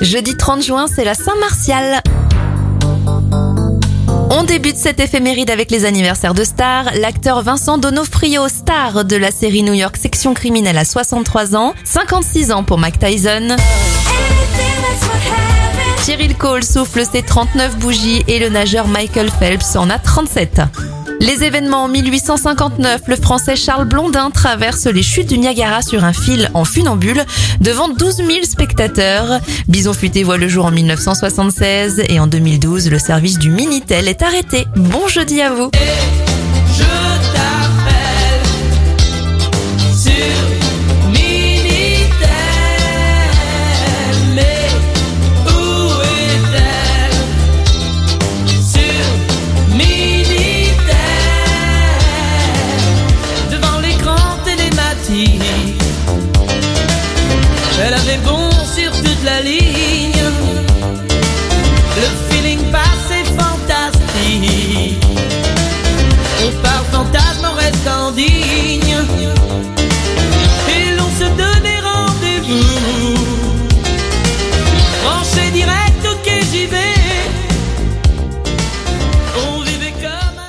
Jeudi 30 juin, c'est la Saint-Martial. On débute cette éphéméride avec les anniversaires de stars. L'acteur Vincent Donofrio, star de la série New York Section criminelle à 63 ans, 56 ans pour Mike Tyson. Cyril Cole souffle ses 39 bougies et le nageur Michael Phelps en a 37. Les événements en 1859, le français Charles Blondin traverse les chutes du Niagara sur un fil en funambule devant 12 000 spectateurs. Bison futé voit le jour en 1976 et en 2012, le service du Minitel est arrêté. Bon jeudi à vous. Elle avait bon sur toute la ligne.